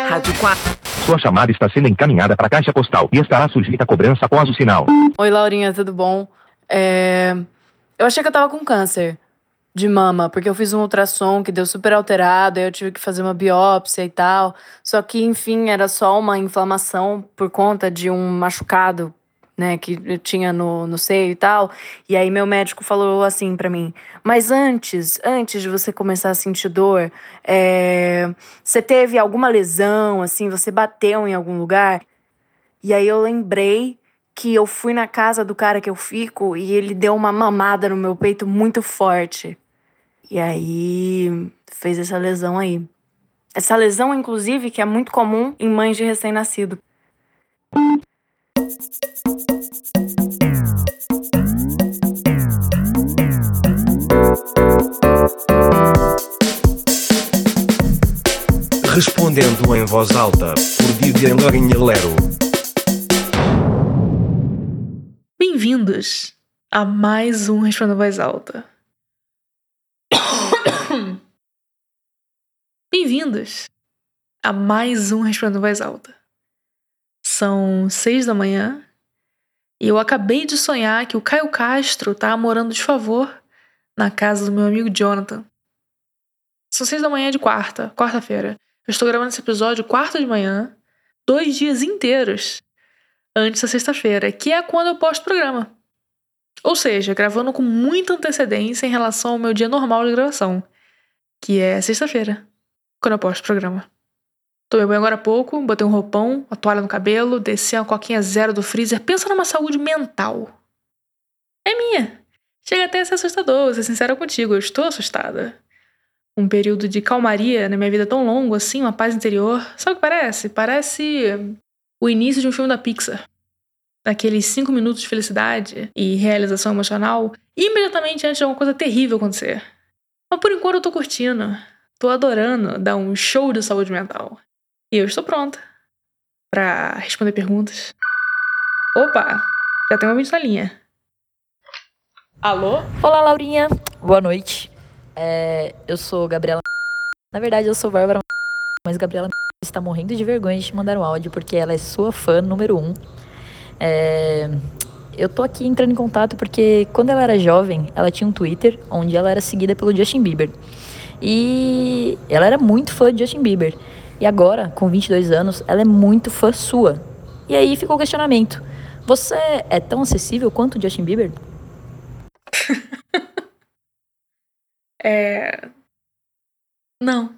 Rádio 4. Sua chamada está sendo encaminhada para a caixa postal e estará sujeita a cobrança após o sinal. Oi, Laurinha, tudo bom? É... Eu achei que eu tava com câncer de mama, porque eu fiz um ultrassom que deu super alterado, aí eu tive que fazer uma biópsia e tal. Só que, enfim, era só uma inflamação por conta de um machucado, né, que eu tinha no, no seio e tal. E aí meu médico falou assim para mim: Mas antes, antes de você começar a sentir dor, é... você teve alguma lesão, assim, você bateu em algum lugar? E aí eu lembrei que eu fui na casa do cara que eu fico e ele deu uma mamada no meu peito muito forte. E aí fez essa lesão aí. Essa lesão, inclusive, que é muito comum em mães de recém-nascido. Respondendo em voz alta, por Vivian Lorinha Lero. Bem-vindos a mais um Respondendo em Voz Alta. Bem-vindos a mais um Respondendo em Voz Alta. São seis da manhã e eu acabei de sonhar que o Caio Castro tá morando de favor na casa do meu amigo Jonathan. São seis da manhã de quarta, quarta-feira. Eu estou gravando esse episódio quarta de manhã, dois dias inteiros antes da sexta-feira, que é quando eu posto o programa. Ou seja, gravando com muita antecedência em relação ao meu dia normal de gravação, que é sexta-feira, quando eu posto o programa. Tomei banho agora há pouco, botei um roupão, uma toalha no cabelo, desci uma coquinha zero do freezer. Pensa numa saúde mental. É minha. Chega até a ser assustador, vou ser sincera contigo, eu estou assustada. Um período de calmaria na minha vida tão longo assim, uma paz interior. Sabe o que parece? Parece o início de um filme da Pixar. Aqueles cinco minutos de felicidade e realização emocional, imediatamente antes de alguma coisa terrível acontecer. Mas por enquanto eu tô curtindo. Tô adorando dar um show de saúde mental. E eu estou pronta para responder perguntas. Opa, já tem uma vídeo na linha. Alô? Olá, Laurinha. Boa noite. É, eu sou Gabriela. Na verdade, eu sou Bárbara. Mas Gabriela está morrendo de vergonha de te mandar um áudio porque ela é sua fã número um. É, eu tô aqui entrando em contato porque quando ela era jovem, ela tinha um Twitter onde ela era seguida pelo Justin Bieber. E ela era muito fã de Justin Bieber. E agora, com 22 anos, ela é muito fã sua. E aí ficou o questionamento: você é tão acessível quanto o Justin Bieber? É. Não.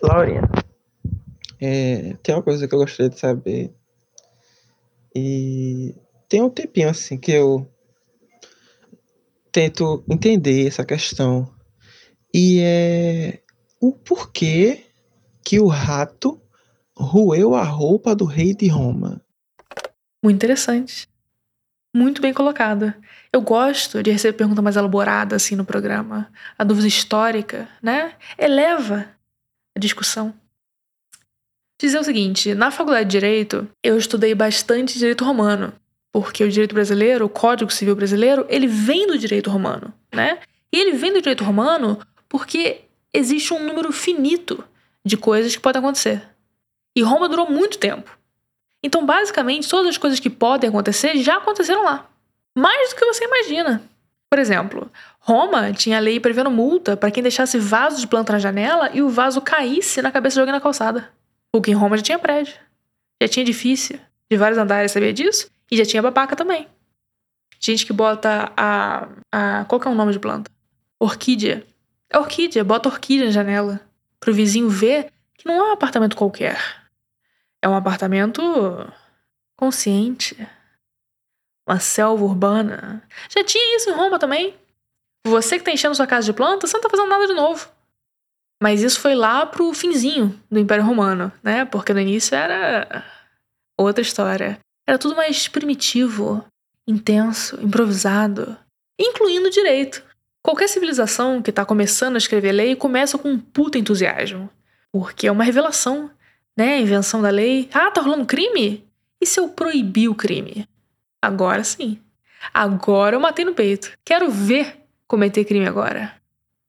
Laurinha, é, tem uma coisa que eu gostaria de saber. E tem um tempinho assim que eu tento entender essa questão. E é o porquê que o rato roeu a roupa do rei de Roma. Muito interessante. Muito bem colocada. Eu gosto de receber pergunta mais elaborada assim no programa. A dúvida histórica, né? Eleva a discussão. Dizer o seguinte: na faculdade de Direito, eu estudei bastante direito romano. Porque o direito brasileiro, o Código Civil brasileiro, ele vem do direito romano, né? E ele vem do direito romano porque existe um número finito de coisas que podem acontecer. E Roma durou muito tempo. Então, basicamente, todas as coisas que podem acontecer já aconteceram lá. Mais do que você imagina. Por exemplo, Roma tinha lei prevendo multa para quem deixasse vaso de planta na janela e o vaso caísse na cabeça de alguém na calçada. Porque em Roma já tinha prédio, já tinha edifício de vários andares, sabia disso? E já tinha babaca também. Gente que bota a. a qual que é o nome de planta? Orquídea. É orquídea, bota orquídea na janela. Pro vizinho ver que não é um apartamento qualquer. É um apartamento consciente. Uma selva urbana. Já tinha isso em Roma também. Você que tá enchendo sua casa de plantas, você não tá fazendo nada de novo. Mas isso foi lá pro finzinho do Império Romano, né? Porque no início era outra história. Era tudo mais primitivo, intenso, improvisado, incluindo direito. Qualquer civilização que tá começando a escrever lei começa com um puta entusiasmo. Porque é uma revelação né? A invenção da lei. Ah, tá rolando crime? E se eu proibir o crime? Agora sim. Agora eu matei no peito. Quero ver cometer crime agora.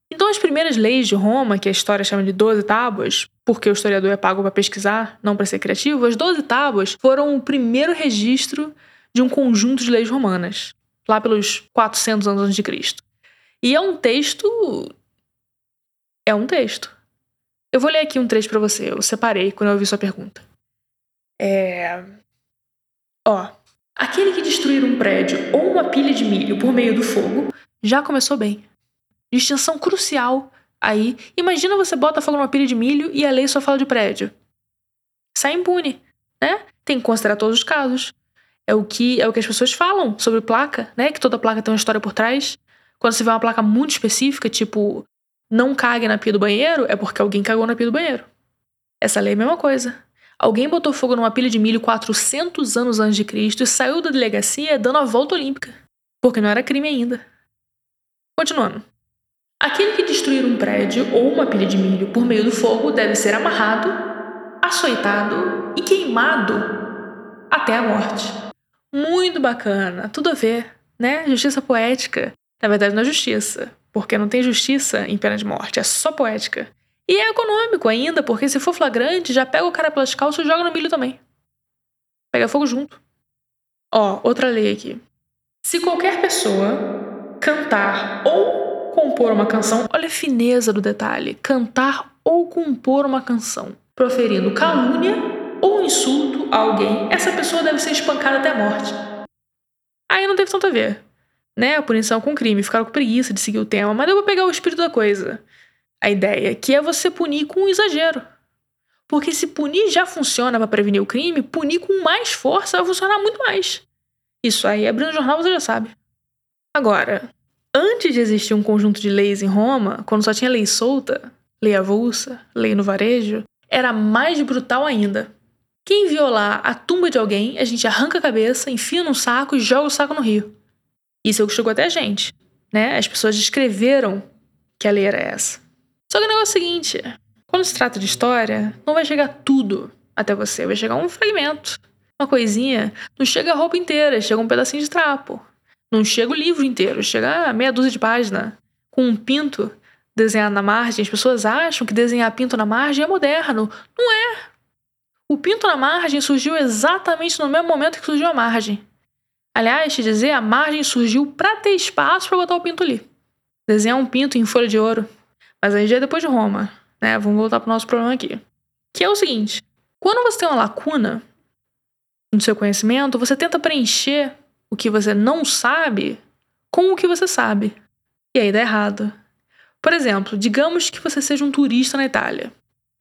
Então, as primeiras leis de Roma, que a história chama de 12 tábuas, porque o historiador é pago para pesquisar, não para ser criativo, as 12 tábuas foram o primeiro registro de um conjunto de leis romanas, lá pelos 400 anos antes de Cristo. E é um texto. É um texto. Eu vou ler aqui um trecho para você, eu separei quando eu ouvi sua pergunta. É. Ó. Aquele que destruir um prédio ou uma pilha de milho por meio do fogo já começou bem. Distinção crucial aí. Imagina você bota fogo numa pilha de milho e a lei só fala de prédio. Sai impune, né? Tem que considerar todos os casos. É o que é o que as pessoas falam sobre placa, né? Que toda placa tem uma história por trás. Quando você vê uma placa muito específica, tipo não cague na pia do banheiro, é porque alguém cagou na pia do banheiro. Essa lei é a mesma coisa. Alguém botou fogo numa pilha de milho 400 anos antes de Cristo e saiu da delegacia dando a volta olímpica, porque não era crime ainda. Continuando. Aquele que destruir um prédio ou uma pilha de milho por meio do fogo deve ser amarrado, açoitado e queimado até a morte. Muito bacana, tudo a ver, né? Justiça poética. Na verdade, não é justiça, porque não tem justiça em pena de morte, é só poética. E é econômico ainda, porque se for flagrante, já pega o cara pelas calças e joga no milho também. Pega fogo junto. Ó, outra lei aqui. Se qualquer pessoa cantar ou compor uma canção, olha a fineza do detalhe: cantar ou compor uma canção, proferindo calúnia ou insulto a alguém, essa pessoa deve ser espancada até a morte. Aí não teve tanto a ver, né? A punição com crime, ficaram com preguiça de seguir o tema, mas eu vou pegar o espírito da coisa. A ideia, que é você punir com um exagero. Porque se punir já funciona para prevenir o crime, punir com mais força vai funcionar muito mais. Isso aí, abrindo o jornal, você já sabe. Agora, Antes de existir um conjunto de leis em Roma, quando só tinha lei solta, lei avulsa, lei no varejo, era mais brutal ainda. Quem violar a tumba de alguém, a gente arranca a cabeça, enfia num saco e joga o saco no rio. Isso é o que chegou até a gente. Né? As pessoas descreveram que a lei era essa. Só que o negócio é o seguinte: quando se trata de história, não vai chegar tudo até você, vai chegar um fragmento. Uma coisinha, não chega a roupa inteira, chega um pedacinho de trapo. Não chega o livro inteiro, chega meia dúzia de página com um pinto desenhado na margem. As pessoas acham que desenhar pinto na margem é moderno. Não é. O pinto na margem surgiu exatamente no mesmo momento que surgiu a margem. Aliás, te dizer, a margem surgiu para ter espaço para botar o pinto ali. Desenhar um pinto em folha de ouro. Mas aí já é depois de Roma, né? Vamos voltar pro nosso problema aqui. Que é o seguinte: quando você tem uma lacuna no seu conhecimento, você tenta preencher o que você não sabe com o que você sabe. E aí dá errado. Por exemplo, digamos que você seja um turista na Itália.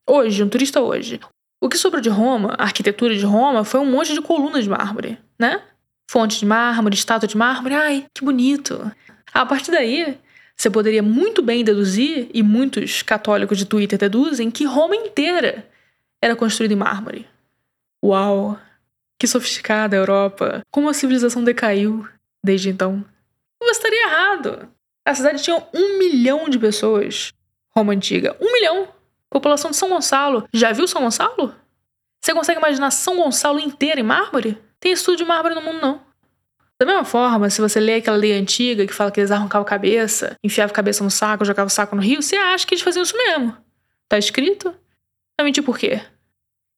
Hoje, um turista hoje. O que sobrou de Roma, a arquitetura de Roma, foi um monte de colunas de mármore, né? Fonte de mármore, estátua de mármore. Ai, que bonito. A partir daí, você poderia muito bem deduzir, e muitos católicos de Twitter deduzem, que Roma inteira era construída em mármore. Uau! Que sofisticada a Europa. Como a civilização decaiu desde então. Você estaria errado. A cidade tinha um milhão de pessoas. Roma Antiga. Um milhão. População de São Gonçalo. Já viu São Gonçalo? Você consegue imaginar São Gonçalo inteira em mármore? Tem estudo de mármore no mundo, não. Da mesma forma, se você lê aquela lei antiga que fala que eles arrancavam a cabeça, enfiavam a cabeça no saco, jogavam o saco no rio, você acha que eles faziam isso mesmo. Tá escrito? Vai mentir por quê?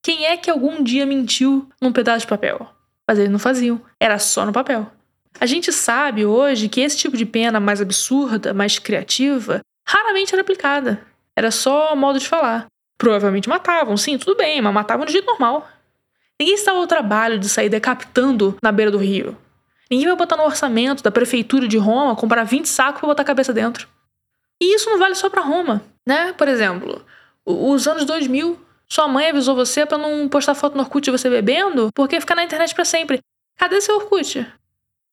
Quem é que algum dia mentiu num pedaço de papel? Mas eles não faziam, era só no papel. A gente sabe hoje que esse tipo de pena mais absurda, mais criativa, raramente era aplicada. Era só modo de falar. Provavelmente matavam, sim, tudo bem, mas matavam de jeito normal. Ninguém estava ao trabalho de sair decapitando na beira do rio. Ninguém vai botar no orçamento da prefeitura de Roma comprar 20 sacos para botar a cabeça dentro. E isso não vale só para Roma, né? Por exemplo, os anos 2000, sua mãe avisou você para não postar foto no Orkut de você bebendo, porque fica na internet para sempre. Cadê seu Orkut?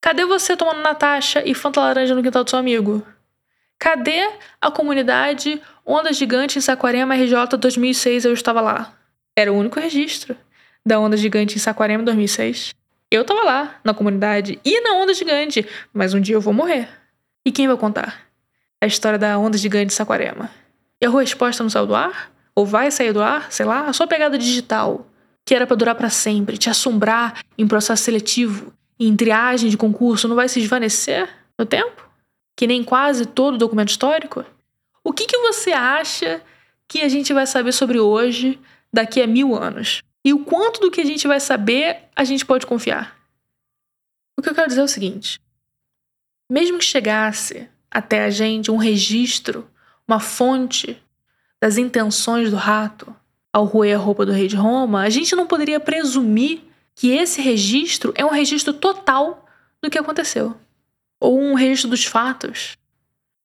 Cadê você tomando Natasha e Fanta Laranja no quintal do seu amigo? Cadê a comunidade Onda Gigante em Saquarema RJ 2006? Eu estava lá. Era o único registro da Onda Gigante em Saquarema 2006. Eu tava lá, na comunidade e na Onda Gigante, mas um dia eu vou morrer. E quem vai contar? A história da Onda Gigante em Saquarema. E a resposta não saiu do ar? ou vai sair do ar, sei lá, a sua pegada digital, que era para durar para sempre, te assombrar em processo seletivo, em triagem de concurso, não vai se esvanecer no tempo? Que nem quase todo documento histórico? O que, que você acha que a gente vai saber sobre hoje daqui a mil anos? E o quanto do que a gente vai saber a gente pode confiar? O que eu quero dizer é o seguinte: mesmo que chegasse até a gente um registro, uma fonte das intenções do rato ao roer a roupa do rei de Roma, a gente não poderia presumir que esse registro é um registro total do que aconteceu. Ou um registro dos fatos.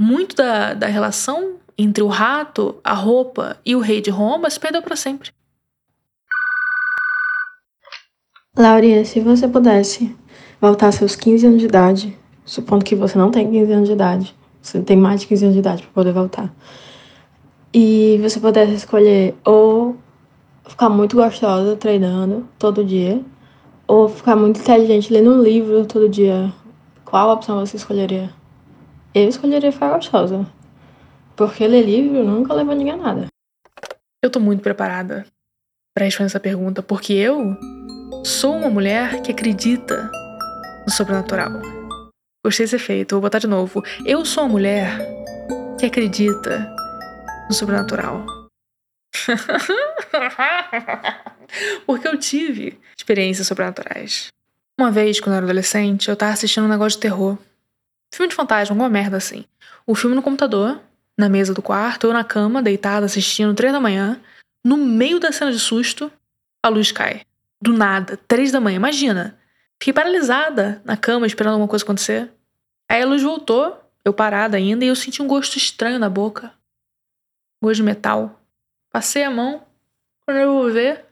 Muito da, da relação entre o rato, a roupa e o rei de Roma se perdeu para sempre. Laurinha, se você pudesse voltar seus 15 anos de idade, supondo que você não tem 15 anos de idade, você tem mais de 15 anos de idade para poder voltar, e você pudesse escolher ou ficar muito gostosa treinando todo dia, ou ficar muito inteligente lendo um livro todo dia, qual opção você escolheria? Eu escolheria ficar gostosa. Porque ler livro nunca leva ninguém a nada. Eu tô muito preparada para responder essa pergunta, porque eu sou uma mulher que acredita no sobrenatural. Gostei desse efeito, vou botar de novo. Eu sou uma mulher que acredita no sobrenatural. Porque eu tive experiências sobrenaturais. Uma vez, quando eu era adolescente, eu tava assistindo um negócio de terror. Filme de fantasma, alguma merda assim. O filme no computador, na mesa do quarto, eu na cama, deitada, assistindo, três da manhã. No meio da cena de susto, a luz cai. Do nada, três da manhã, imagina. Fiquei paralisada na cama, esperando alguma coisa acontecer. Aí a luz voltou, eu parada ainda, e eu senti um gosto estranho na boca. Gosto de metal. Passei a mão. Quando eu vou ver,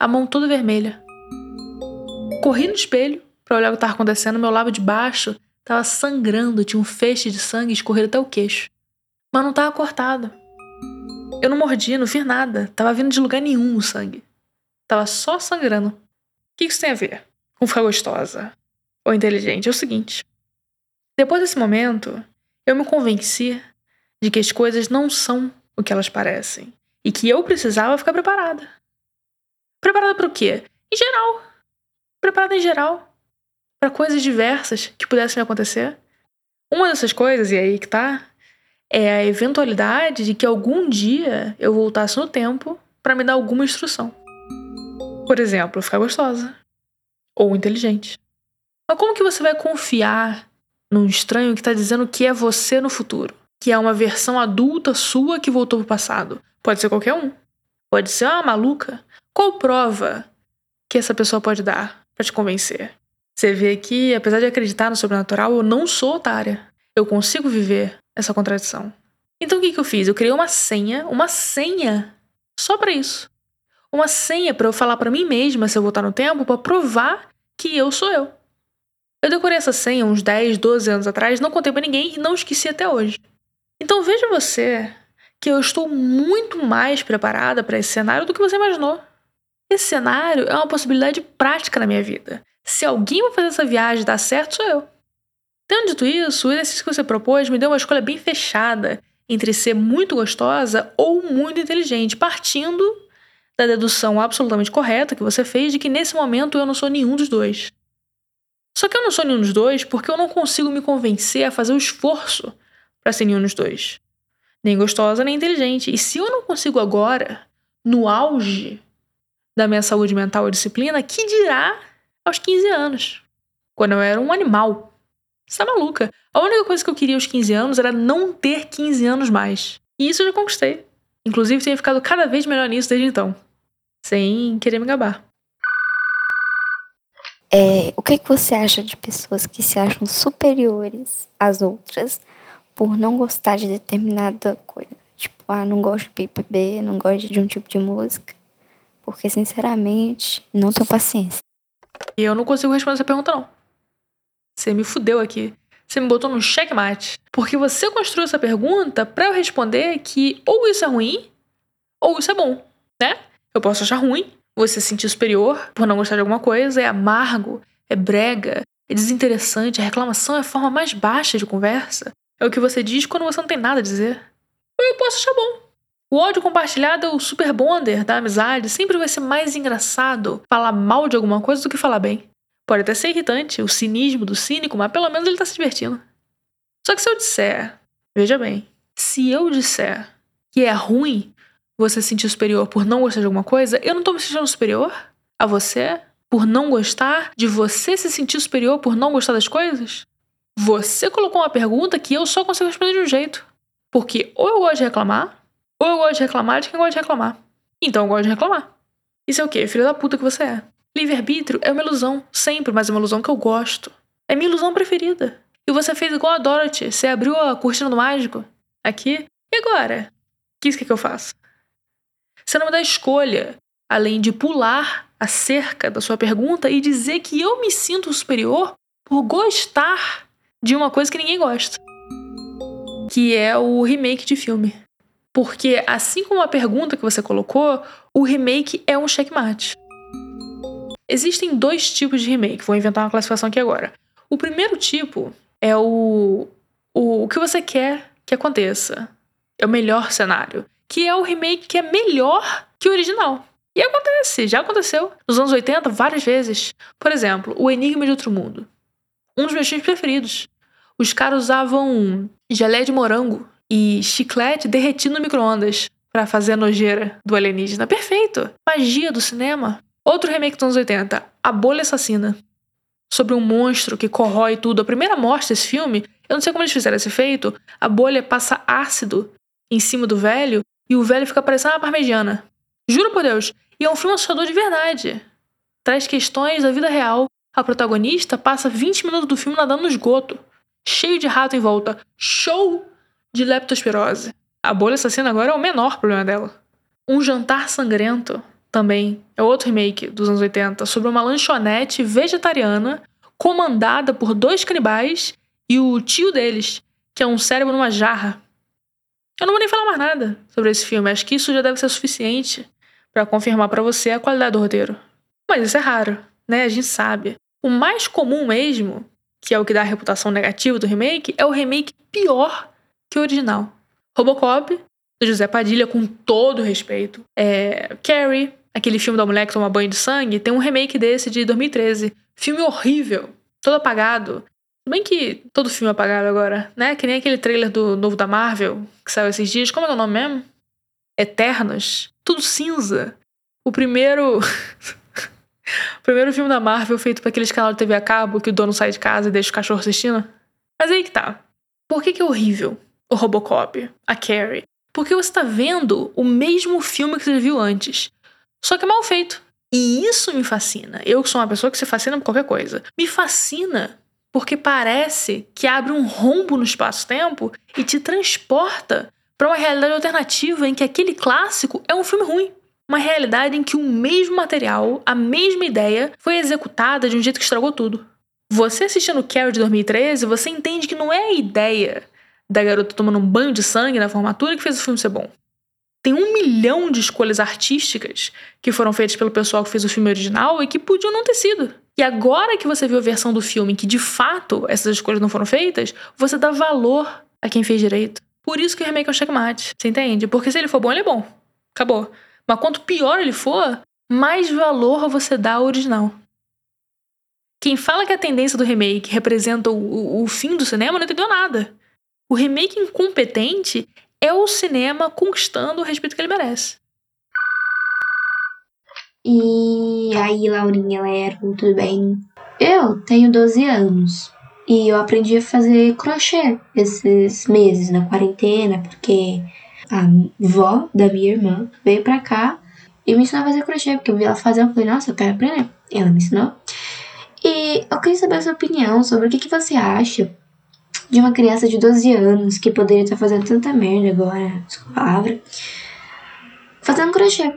a mão toda vermelha. Corri no espelho para olhar o que estava acontecendo. Meu lábio de baixo estava sangrando, tinha um feixe de sangue escorrendo até o queixo. Mas não estava cortado. Eu não mordi, não fiz nada. Tava vindo de lugar nenhum o sangue. Tava só sangrando. O que isso tem a ver com ficar gostosa ou inteligente? É o seguinte. Depois desse momento, eu me convenci de que as coisas não são o que elas parecem e que eu precisava ficar preparada. Preparada para o quê? Em geral. Preparada em geral para coisas diversas que pudessem acontecer. Uma dessas coisas, e aí que tá, é a eventualidade de que algum dia eu voltasse no tempo para me dar alguma instrução. Por exemplo, ficar gostosa ou inteligente. Mas como que você vai confiar num estranho que está dizendo que é você no futuro? que é uma versão adulta sua que voltou pro passado. Pode ser qualquer um. Pode ser uma maluca. Qual prova que essa pessoa pode dar para te convencer? Você vê que, apesar de acreditar no sobrenatural, eu não sou otária. Eu consigo viver essa contradição. Então o que, que eu fiz? Eu criei uma senha, uma senha só para isso. Uma senha para eu falar para mim mesma, se eu voltar no tempo, para provar que eu sou eu. Eu decorei essa senha uns 10, 12 anos atrás, não contei para ninguém e não esqueci até hoje. Então veja você que eu estou muito mais preparada para esse cenário do que você imaginou. Esse cenário é uma possibilidade prática na minha vida. Se alguém vai fazer essa viagem dar certo, sou eu. Tendo dito isso, o exercício que você propôs me deu uma escolha bem fechada entre ser muito gostosa ou muito inteligente, partindo da dedução absolutamente correta que você fez de que nesse momento eu não sou nenhum dos dois. Só que eu não sou nenhum dos dois porque eu não consigo me convencer a fazer o esforço para ser nenhum dos dois. Nem gostosa, nem inteligente. E se eu não consigo agora, no auge da minha saúde mental e disciplina, que dirá aos 15 anos? Quando eu era um animal. Você tá maluca? A única coisa que eu queria aos 15 anos era não ter 15 anos mais. E isso eu já conquistei. Inclusive, tenho ficado cada vez melhor nisso desde então. Sem querer me gabar. É, o que, é que você acha de pessoas que se acham superiores às outras por não gostar de determinada coisa. Tipo, ah, não gosto de PPB, não gosto de um tipo de música. Porque, sinceramente, não tenho paciência. E eu não consigo responder essa pergunta, não. Você me fudeu aqui. Você me botou no checkmate. Porque você construiu essa pergunta para eu responder que ou isso é ruim, ou isso é bom, né? Eu posso achar ruim, você se sentir superior por não gostar de alguma coisa, é amargo, é brega, é desinteressante, a reclamação é a forma mais baixa de conversa. É o que você diz quando você não tem nada a dizer. Ou eu posso achar bom. O ódio compartilhado é o super bonder da amizade. Sempre vai ser mais engraçado falar mal de alguma coisa do que falar bem. Pode até ser irritante, o cinismo do cínico, mas pelo menos ele tá se divertindo. Só que se eu disser, veja bem, Se eu disser que é ruim você se sentir superior por não gostar de alguma coisa, eu não tô me sentindo superior a você por não gostar de você se sentir superior por não gostar das coisas? Você colocou uma pergunta que eu só consigo responder de um jeito. Porque ou eu gosto de reclamar, ou eu gosto de reclamar de quem gosta de reclamar. Então eu gosto de reclamar. Isso é o quê? Filho da puta que você é. Livre-arbítrio é uma ilusão, sempre, mas é uma ilusão que eu gosto. É minha ilusão preferida. E você fez igual a Dorothy. Você abriu a cortina do mágico aqui. E agora? O que, que eu faço? Você não me dá escolha, além de pular a cerca da sua pergunta e dizer que eu me sinto superior por gostar de uma coisa que ninguém gosta. Que é o remake de filme. Porque, assim como a pergunta que você colocou, o remake é um checkmate. Existem dois tipos de remake, vou inventar uma classificação aqui agora. O primeiro tipo é o, o, o que você quer que aconteça. É o melhor cenário. Que é o remake que é melhor que o original. E acontece, já aconteceu. Nos anos 80, várias vezes. Por exemplo, O Enigma de Outro Mundo. Um dos meus filmes preferidos. Os caras usavam gelé de morango e chiclete derretido no micro-ondas para fazer a nojeira do alienígena. Perfeito! Magia do cinema. Outro remake dos anos 80, A Bolha Assassina. Sobre um monstro que corrói tudo. A primeira morte desse filme, eu não sei como eles fizeram esse efeito, a bolha passa ácido em cima do velho e o velho fica parecendo uma parmegiana. Juro por Deus. E é um filme assustador de verdade. Traz questões da vida real. A protagonista passa 20 minutos do filme nadando no esgoto, cheio de rato em volta. Show de leptospirose. A bolha assassina agora é o menor problema dela. Um Jantar Sangrento também é outro remake dos anos 80 sobre uma lanchonete vegetariana comandada por dois canibais e o tio deles, que é um cérebro numa jarra. Eu não vou nem falar mais nada sobre esse filme, acho que isso já deve ser suficiente para confirmar para você a qualidade do roteiro. Mas isso é raro, né? A gente sabe. O mais comum mesmo, que é o que dá a reputação negativa do remake, é o remake pior que o original. Robocop, do José Padilha, com todo respeito. É, Carrie, aquele filme da mulher que toma banho de sangue, tem um remake desse de 2013. Filme horrível, todo apagado. Bem que todo filme é apagado agora, né? Que nem aquele trailer do novo da Marvel, que saiu esses dias. Como é, é o nome mesmo? Eternos. Tudo cinza. O primeiro. o primeiro filme da Marvel feito para aqueles canal de TV a cabo que o dono sai de casa e deixa o cachorro assistindo. Mas aí que tá. Por que, que é horrível o Robocop, a Carrie? Porque você tá vendo o mesmo filme que você viu antes. Só que é mal feito. E isso me fascina. Eu que sou uma pessoa que se fascina por qualquer coisa. Me fascina porque parece que abre um rombo no espaço-tempo e te transporta para uma realidade alternativa em que aquele clássico é um filme ruim. Uma realidade em que o mesmo material, a mesma ideia, foi executada de um jeito que estragou tudo. Você assistindo Carrie de 2013, você entende que não é a ideia da garota tomando um banho de sangue na formatura que fez o filme ser bom. Tem um milhão de escolhas artísticas que foram feitas pelo pessoal que fez o filme original e que podiam não ter sido. E agora que você viu a versão do filme que de fato essas escolhas não foram feitas, você dá valor a quem fez direito. Por isso que o remake é um checkmate, você entende? Porque se ele for bom, ele é bom. Acabou. Mas quanto pior ele for, mais valor você dá ao original. Quem fala que a tendência do remake representa o, o, o fim do cinema não entendeu nada. O remake incompetente é o cinema conquistando o respeito que ele merece. E aí, Laurinha, Lero, tudo bem? Eu tenho 12 anos. E eu aprendi a fazer crochê esses meses na quarentena, porque a vó da minha irmã veio pra cá e me ensinou a fazer crochê, porque eu vi ela fazer, eu falei, nossa, eu quero aprender. Ela me ensinou. E eu queria saber a sua opinião sobre o que, que você acha de uma criança de 12 anos que poderia estar fazendo tanta merda agora, desculpa palavra, fazendo crochê.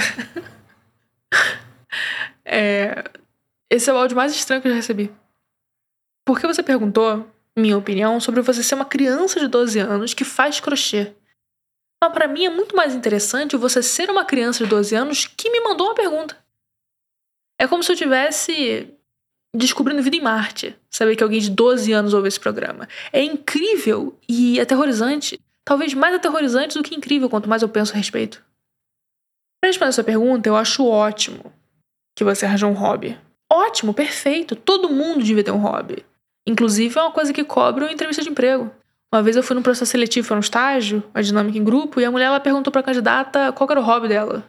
é, esse é o áudio mais estranho que eu já recebi. Porque você perguntou, minha opinião, sobre você ser uma criança de 12 anos que faz crochê. Mas para mim é muito mais interessante você ser uma criança de 12 anos que me mandou uma pergunta. É como se eu tivesse descobrindo vida em Marte, saber que alguém de 12 anos ouve esse programa. É incrível e aterrorizante. Talvez mais aterrorizante do que incrível, quanto mais eu penso a respeito. Para responder essa pergunta, eu acho ótimo que você arranjou um hobby. Ótimo, perfeito. Todo mundo devia ter um hobby. Inclusive, é uma coisa que cobre uma entrevista de emprego. Uma vez eu fui num processo seletivo para um estágio, uma dinâmica em grupo, e a mulher ela perguntou para a candidata qual era o hobby dela.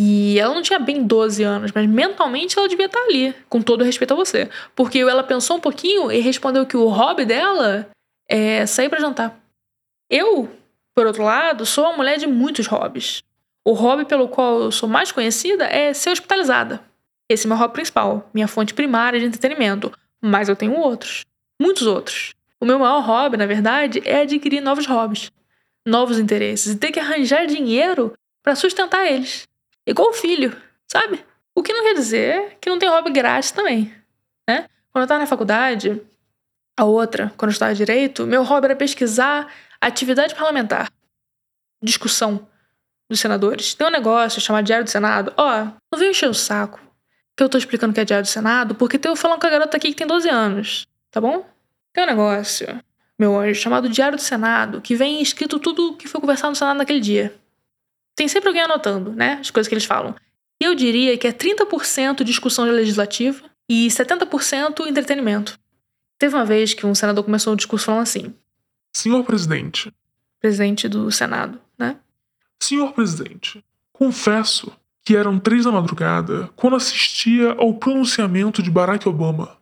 E ela não tinha bem 12 anos, mas mentalmente ela devia estar ali, com todo respeito a você. Porque ela pensou um pouquinho e respondeu que o hobby dela é sair para jantar. Eu, por outro lado, sou uma mulher de muitos hobbies. O hobby pelo qual eu sou mais conhecida é ser hospitalizada. Esse é meu hobby principal, minha fonte primária de entretenimento. Mas eu tenho outros. Muitos outros. O meu maior hobby, na verdade, é adquirir novos hobbies, novos interesses e ter que arranjar dinheiro para sustentar eles. Igual o filho, sabe? O que não quer dizer que não tem hobby grátis também, né? Quando eu estava na faculdade, a outra, quando eu estava direito, meu hobby era pesquisar atividade parlamentar, discussão dos senadores. Tem um negócio chamado Diário do Senado. Ó, não vem encher o saco que eu tô explicando que é Diário do Senado, porque eu falando com a garota aqui que tem 12 anos, tá bom? Tem um negócio, meu anjo, chamado Diário do Senado, que vem escrito tudo que foi conversado no Senado naquele dia. Tem sempre alguém anotando, né? As coisas que eles falam. E eu diria que é 30% discussão legislativa e 70% entretenimento. Teve uma vez que um senador começou um discurso falando assim: Senhor presidente. Presidente do Senado? Senhor presidente, confesso que eram três da madrugada quando assistia ao pronunciamento de Barack Obama.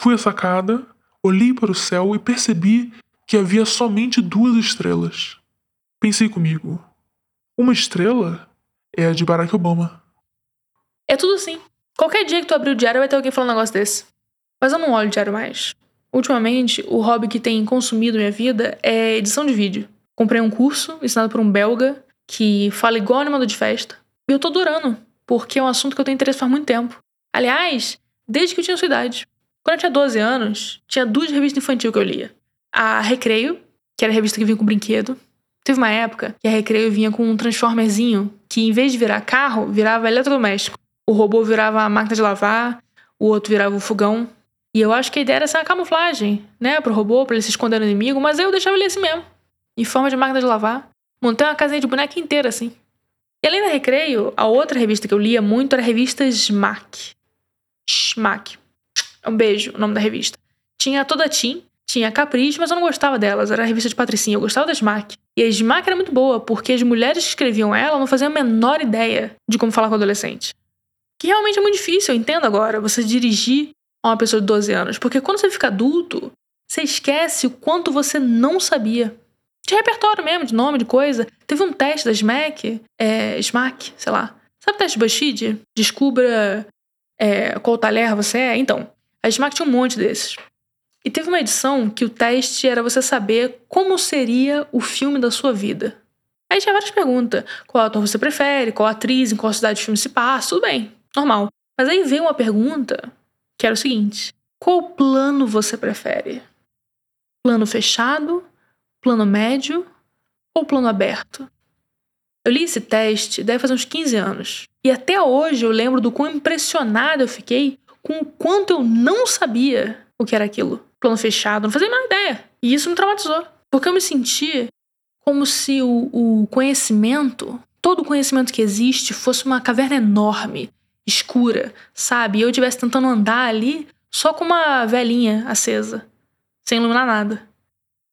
Fui à sacada, olhei para o céu e percebi que havia somente duas estrelas. Pensei comigo: uma estrela é a de Barack Obama. É tudo assim. Qualquer dia que tu abrir o diário vai ter alguém falando um negócio desse. Mas eu não olho o diário mais. Ultimamente, o hobby que tem consumido minha vida é edição de vídeo. Comprei um curso ensinado por um belga que fala igual animador de festa. E eu tô adorando, porque é um assunto que eu tenho interesse faz muito tempo. Aliás, desde que eu tinha sua idade. Quando eu tinha 12 anos, tinha duas revistas infantil que eu lia. A Recreio, que era a revista que vinha com brinquedo. Teve uma época que a Recreio vinha com um transformerzinho que, em vez de virar carro, virava eletrodoméstico. O robô virava a máquina de lavar, o outro virava o fogão. E eu acho que a ideia era uma camuflagem, né, pro robô, pra ele se esconder no inimigo, mas eu deixava ele assim mesmo. Em forma de máquina de lavar. Montei uma casinha de boneca inteira, assim. E além da Recreio, a outra revista que eu lia muito era a revista Smack. Smack. Um beijo, o nome da revista. Tinha toda a Tim, tinha Capricho, mas eu não gostava delas. Era a revista de Patricinha, eu gostava da Smack. E a Smack era muito boa, porque as mulheres que escreviam ela não faziam a menor ideia de como falar com adolescente. Que realmente é muito difícil, eu entendo agora, você dirigir a uma pessoa de 12 anos. Porque quando você fica adulto, você esquece o quanto você não sabia. De repertório mesmo, de nome, de coisa. Teve um teste da SMAC, é, SMAC, sei lá. Sabe o teste BuzzFeed? Descubra é, qual talher você é. Então, a SMAC tinha um monte desses. E teve uma edição que o teste era você saber como seria o filme da sua vida. Aí tinha várias perguntas. Qual ator você prefere? Qual atriz? Em qual cidade o filme se passa? Tudo bem, normal. Mas aí veio uma pergunta que era o seguinte: Qual plano você prefere? Plano fechado plano médio ou plano aberto? Eu li esse teste deve fazer uns 15 anos. E até hoje eu lembro do quão impressionado eu fiquei com o quanto eu não sabia o que era aquilo. Plano fechado, não fazia a menor ideia. E isso me traumatizou. Porque eu me senti como se o, o conhecimento, todo o conhecimento que existe, fosse uma caverna enorme, escura, sabe? E eu estivesse tentando andar ali só com uma velinha acesa, sem iluminar nada.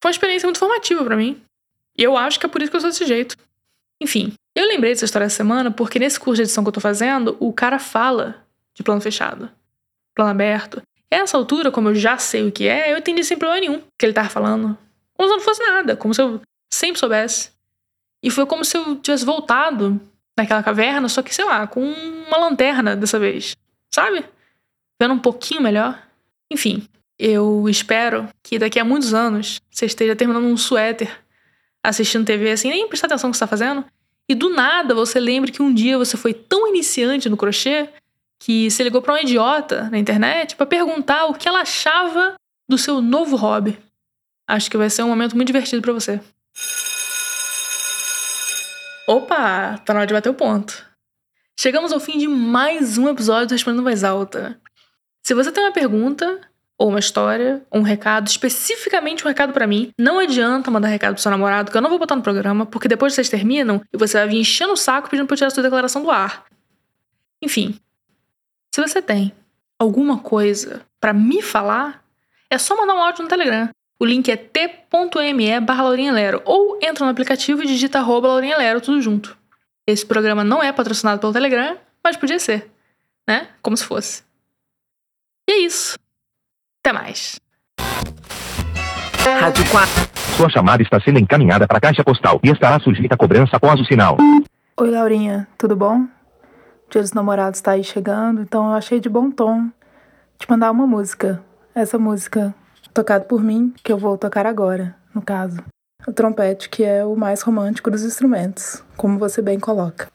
Foi uma experiência muito formativa para mim. E eu acho que é por isso que eu sou desse jeito. Enfim, eu lembrei dessa história essa semana porque nesse curso de edição que eu tô fazendo, o cara fala de plano fechado, plano aberto. E essa altura, como eu já sei o que é, eu entendi sem problema nenhum que ele tava falando. Como se não fosse nada, como se eu sempre soubesse. E foi como se eu tivesse voltado naquela caverna, só que, sei lá, com uma lanterna dessa vez. Sabe? Vendo um pouquinho melhor. Enfim, eu espero que daqui a muitos anos você esteja terminando um suéter, assistindo TV assim, nem prestar atenção no que você está fazendo, e do nada você lembre que um dia você foi tão iniciante no crochê que você ligou para um idiota na internet para perguntar o que ela achava do seu novo hobby. Acho que vai ser um momento muito divertido para você. Opa, tá na hora de bater o ponto. Chegamos ao fim de mais um episódio do Respondendo Mais Alta. Se você tem uma pergunta, ou uma história, um recado, especificamente um recado para mim. Não adianta mandar recado pro seu namorado, que eu não vou botar no programa, porque depois vocês terminam e você vai vir enchendo o saco pedindo pra eu tirar a sua declaração do ar. Enfim, se você tem alguma coisa para me falar, é só mandar um áudio no Telegram. O link é t.me barra Lero ou entra no aplicativo e digita arroba Lero, tudo junto. Esse programa não é patrocinado pelo Telegram, mas podia ser, né? Como se fosse. E é isso. Até mais. Rádio 4. Sua chamada está sendo encaminhada para a caixa postal e estará sujeita a cobrança após o sinal. Oi, Laurinha, tudo bom? Dia dos namorados tá aí chegando, então eu achei de bom tom te mandar uma música. Essa música, tocada por mim, que eu vou tocar agora, no caso. O trompete, que é o mais romântico dos instrumentos, como você bem coloca.